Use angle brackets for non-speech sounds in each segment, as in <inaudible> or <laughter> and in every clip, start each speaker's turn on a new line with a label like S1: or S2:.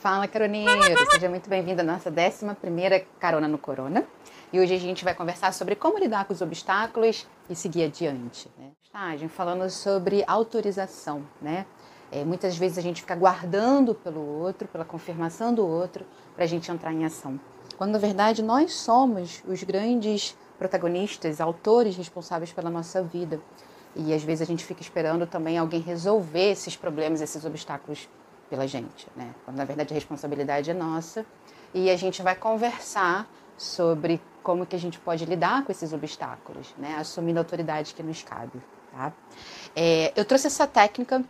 S1: Fala, caroneiro! Seja muito bem-vindo à nossa 11 Carona no Corona. E hoje a gente vai conversar sobre como lidar com os obstáculos e seguir adiante. Né? Estágio falando sobre autorização, né? É, muitas vezes a gente fica guardando pelo outro, pela confirmação do outro, para a gente entrar em ação. Quando na verdade nós somos os grandes protagonistas, autores responsáveis pela nossa vida. E às vezes a gente fica esperando também alguém resolver esses problemas, esses obstáculos pela gente, né? Quando na verdade a responsabilidade é nossa e a gente vai conversar sobre como que a gente pode lidar com esses obstáculos, né? Assumindo a autoridade que nos cabe, tá? É, eu trouxe essa técnica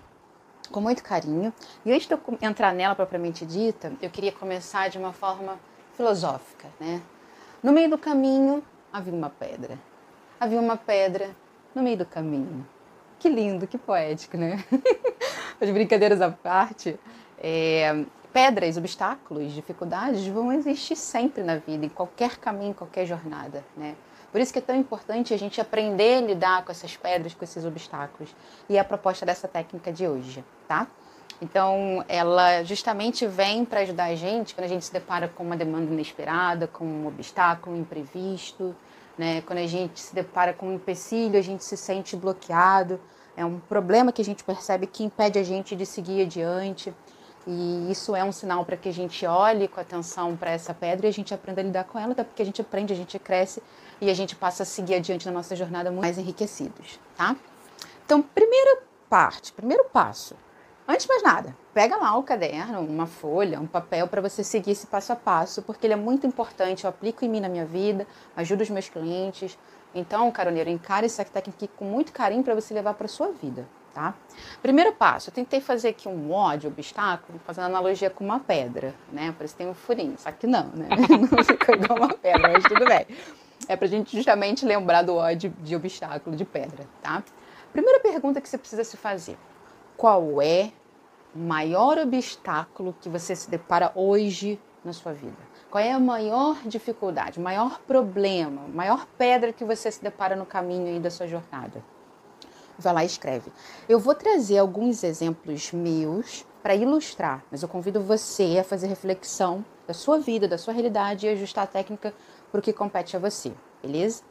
S1: com muito carinho e antes de eu entrar nela propriamente dita, eu queria começar de uma forma filosófica, né? No meio do caminho havia uma pedra, havia uma pedra no meio do caminho. Que lindo, que poético, né? <laughs> As brincadeiras à parte, é, pedras, obstáculos, dificuldades vão existir sempre na vida, em qualquer caminho, em qualquer jornada, né? Por isso que é tão importante a gente aprender a lidar com essas pedras, com esses obstáculos. E é a proposta dessa técnica de hoje, tá? Então, ela justamente vem para ajudar a gente quando a gente se depara com uma demanda inesperada, com um obstáculo, imprevisto, né? Quando a gente se depara com um empecilho, a gente se sente bloqueado, é um problema que a gente percebe que impede a gente de seguir adiante. E isso é um sinal para que a gente olhe com atenção para essa pedra e a gente aprenda a lidar com ela, até porque a gente aprende, a gente cresce e a gente passa a seguir adiante na nossa jornada muito mais enriquecidos, tá? Então, primeira parte, primeiro passo. Antes de mais nada, pega lá o caderno, uma folha, um papel para você seguir esse passo a passo, porque ele é muito importante. Eu aplico em mim na minha vida, ajudo os meus clientes, então, caroneiro, encare essa técnica com muito carinho para você levar para sua vida, tá? Primeiro passo, eu tentei fazer aqui um ó de obstáculo, fazendo analogia com uma pedra, né? Parece que tem um furinho, só que não, né? <laughs> Não ficou igual uma pedra, mas tudo bem. É para a gente justamente lembrar do ó de, obstáculo, de pedra, tá? Primeira pergunta que você precisa se fazer: qual é maior obstáculo que você se depara hoje na sua vida? Qual é a maior dificuldade, maior problema, maior pedra que você se depara no caminho aí da sua jornada? Vai lá e escreve. Eu vou trazer alguns exemplos meus para ilustrar, mas eu convido você a fazer reflexão da sua vida, da sua realidade e ajustar a técnica para o que compete a você, beleza?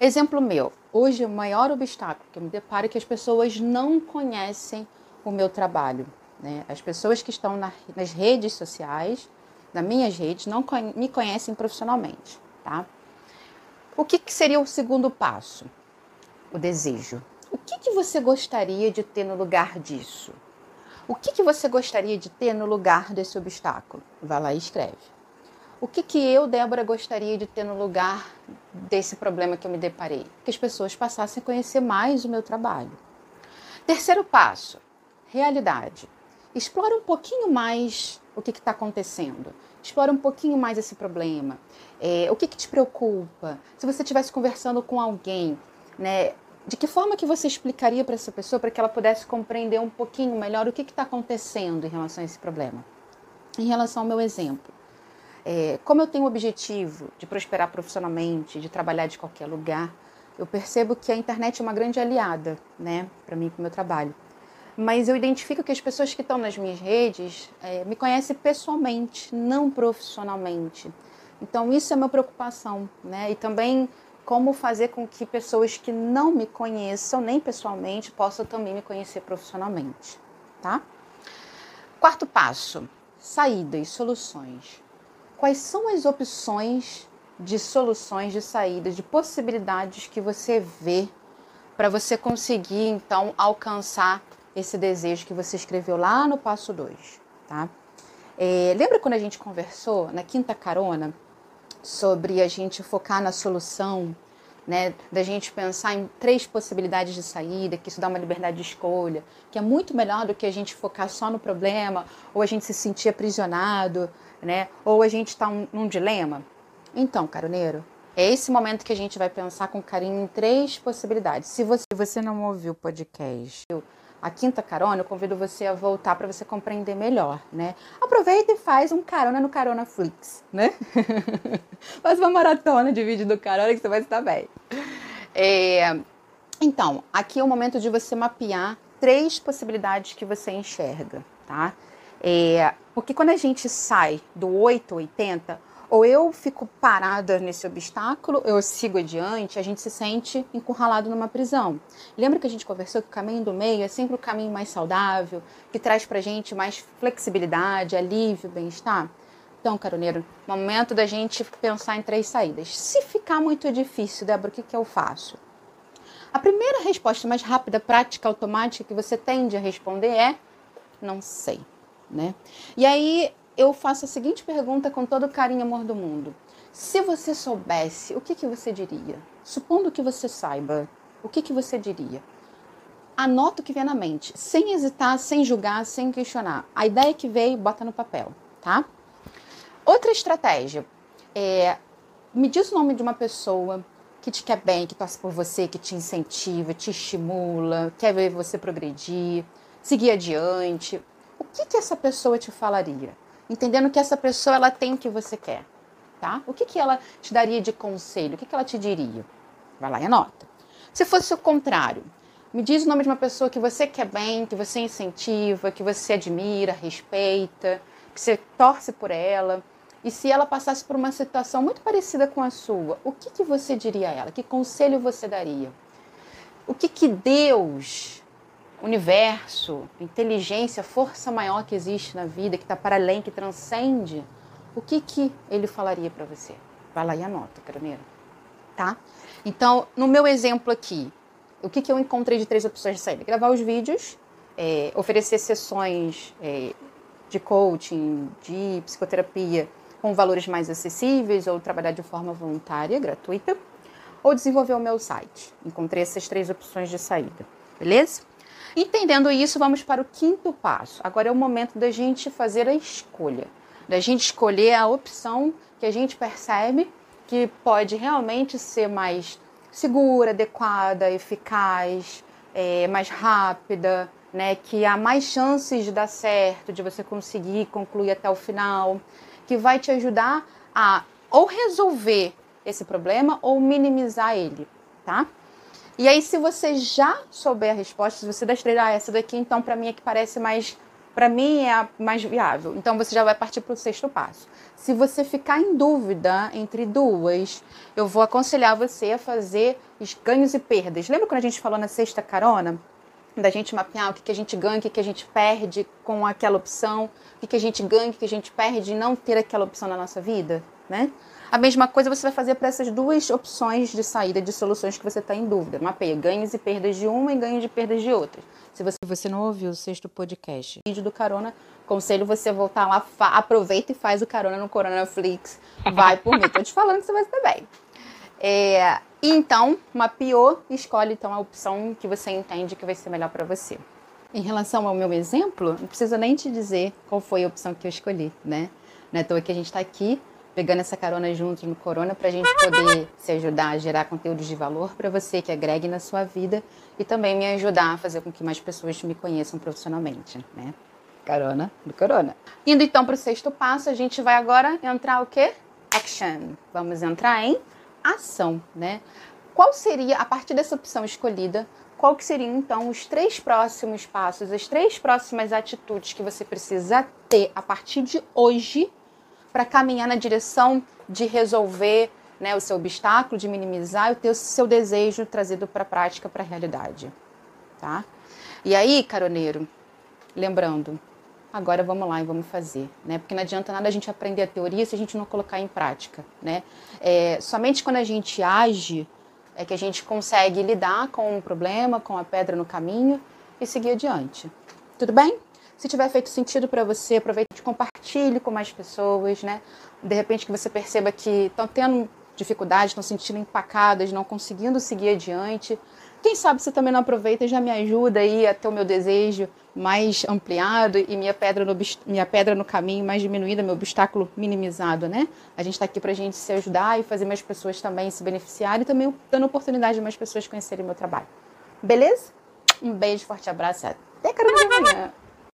S1: Exemplo meu. Hoje, o maior obstáculo que eu me deparo é que as pessoas não conhecem o meu trabalho. Né? As pessoas que estão na, nas redes sociais das minhas redes não me conhecem profissionalmente, tá? O que, que seria o segundo passo? O desejo. O que, que você gostaria de ter no lugar disso? O que, que você gostaria de ter no lugar desse obstáculo? Vai lá e escreve. O que, que eu, Débora, gostaria de ter no lugar desse problema que eu me deparei? Que as pessoas passassem a conhecer mais o meu trabalho. Terceiro passo: realidade. Explora um pouquinho mais o que está acontecendo. Explora um pouquinho mais esse problema. É, o que, que te preocupa? Se você estivesse conversando com alguém, né, de que forma que você explicaria para essa pessoa para que ela pudesse compreender um pouquinho melhor o que está acontecendo em relação a esse problema? Em relação ao meu exemplo, é, como eu tenho o objetivo de prosperar profissionalmente, de trabalhar de qualquer lugar, eu percebo que a internet é uma grande aliada, né, para mim, para o meu trabalho mas eu identifico que as pessoas que estão nas minhas redes é, me conhecem pessoalmente, não profissionalmente. Então isso é uma preocupação, né? E também como fazer com que pessoas que não me conheçam nem pessoalmente possam também me conhecer profissionalmente, tá? Quarto passo: saídas, soluções. Quais são as opções de soluções, de saídas, de possibilidades que você vê para você conseguir então alcançar esse desejo que você escreveu lá no passo 2, tá? É, lembra quando a gente conversou na quinta carona sobre a gente focar na solução, né? Da gente pensar em três possibilidades de saída, que isso dá uma liberdade de escolha, que é muito melhor do que a gente focar só no problema, ou a gente se sentir aprisionado, né? Ou a gente está um, num dilema. Então, caroneiro, é esse momento que a gente vai pensar com carinho em três possibilidades. Se você, você não ouviu o podcast, a quinta carona, eu convido você a voltar para você compreender melhor, né? Aproveita e faz um carona no Carona Flix, né? <laughs> faz uma maratona de vídeo do carona que você vai estar bem. É, então, aqui é o momento de você mapear três possibilidades que você enxerga, tá? É, porque quando a gente sai do 880, ou eu fico parada nesse obstáculo, eu sigo adiante, a gente se sente encurralado numa prisão. Lembra que a gente conversou que o caminho do meio é sempre o caminho mais saudável, que traz pra gente mais flexibilidade, alívio, bem-estar? Então, caroneiro, momento da gente pensar em três saídas. Se ficar muito difícil, Débora, o que, que eu faço? A primeira resposta mais rápida, prática, automática que você tende a responder é não sei, né? E aí eu faço a seguinte pergunta com todo o carinho e amor do mundo. Se você soubesse, o que, que você diria? Supondo que você saiba, o que, que você diria? Anota o que vem na mente, sem hesitar, sem julgar, sem questionar. A ideia que veio, bota no papel, tá? Outra estratégia é me diz o nome de uma pessoa que te quer bem, que torce por você, que te incentiva, te estimula, quer ver você progredir, seguir adiante. O que, que essa pessoa te falaria? Entendendo que essa pessoa ela tem o que você quer, tá? O que, que ela te daria de conselho? O que, que ela te diria? Vai lá e anota. Se fosse o contrário, me diz o nome de uma pessoa que você quer bem, que você incentiva, que você admira, respeita, que você torce por ela e se ela passasse por uma situação muito parecida com a sua, o que, que você diria a ela? Que conselho você daria? O que, que Deus, universo, inteligência, força maior que existe na vida, que está para além, que transcende, o que, que ele falaria para você? Vai lá e anota, caroneira. Tá? Então, no meu exemplo aqui, o que, que eu encontrei de três opções de saída? Gravar os vídeos, é, oferecer sessões é, de coaching, de psicoterapia com valores mais acessíveis ou trabalhar de forma voluntária, gratuita, ou desenvolver o meu site. Encontrei essas três opções de saída, beleza? Entendendo isso, vamos para o quinto passo. Agora é o momento da gente fazer a escolha, da gente escolher a opção que a gente percebe que pode realmente ser mais segura, adequada, eficaz, é, mais rápida, né, que há mais chances de dar certo, de você conseguir concluir até o final que vai te ajudar a ou resolver esse problema ou minimizar ele, tá? E aí, se você já souber a resposta, se você três, ah, essa daqui, então para mim é que parece mais, para mim é a mais viável. Então você já vai partir para o sexto passo. Se você ficar em dúvida entre duas, eu vou aconselhar você a fazer os ganhos e perdas. Lembra quando a gente falou na sexta carona? da gente mapear o que, que a gente ganha, o que, que a gente perde com aquela opção, o que, que a gente ganha, o que, que a gente perde em não ter aquela opção na nossa vida, né? A mesma coisa você vai fazer para essas duas opções de saída de soluções que você está em dúvida. Mapeia ganhos e perdas de uma e ganhos e perdas de outra. Se você, você não ouviu o sexto podcast, vídeo do Carona, conselho você voltar lá, aproveita e faz o Carona no Coronaflix. Vai por mim. Tô te falando que você vai ser bem. É, então, mapeou, escolhe então a opção que você entende que vai ser melhor para você. Em relação ao meu exemplo, não precisa nem te dizer qual foi a opção que eu escolhi, né? Não é à toa que a gente está aqui pegando essa carona junto no Corona para a gente poder se ajudar a gerar conteúdos de valor para você que agregue na sua vida e também me ajudar a fazer com que mais pessoas me conheçam profissionalmente, né? Carona do Corona. Indo então para o sexto passo, a gente vai agora entrar o quê? Action. Vamos entrar em ação, né? Qual seria, a partir dessa opção escolhida, qual que seriam então os três próximos passos, as três próximas atitudes que você precisa ter a partir de hoje para caminhar na direção de resolver né, o seu obstáculo, de minimizar o seu desejo trazido para a prática, para a realidade, tá? E aí, caroneiro, lembrando, agora vamos lá e vamos fazer, né? Porque não adianta nada a gente aprender a teoria se a gente não colocar em prática, né? É, somente quando a gente age é que a gente consegue lidar com o problema, com a pedra no caminho e seguir adiante. Tudo bem? Se tiver feito sentido para você, aproveite e compartilhe com mais pessoas, né? De repente que você perceba que estão tendo dificuldade, estão sentindo empacadas, não conseguindo seguir adiante. Quem sabe você também não aproveita e já me ajuda aí a ter o meu desejo mais ampliado e minha pedra no, minha pedra no caminho mais diminuída, meu obstáculo minimizado, né? A gente está aqui para a gente se ajudar e fazer mais pessoas também se beneficiarem e também dando oportunidade de mais pessoas conhecerem meu trabalho. Beleza? Um beijo, forte abraço e até de amanhã.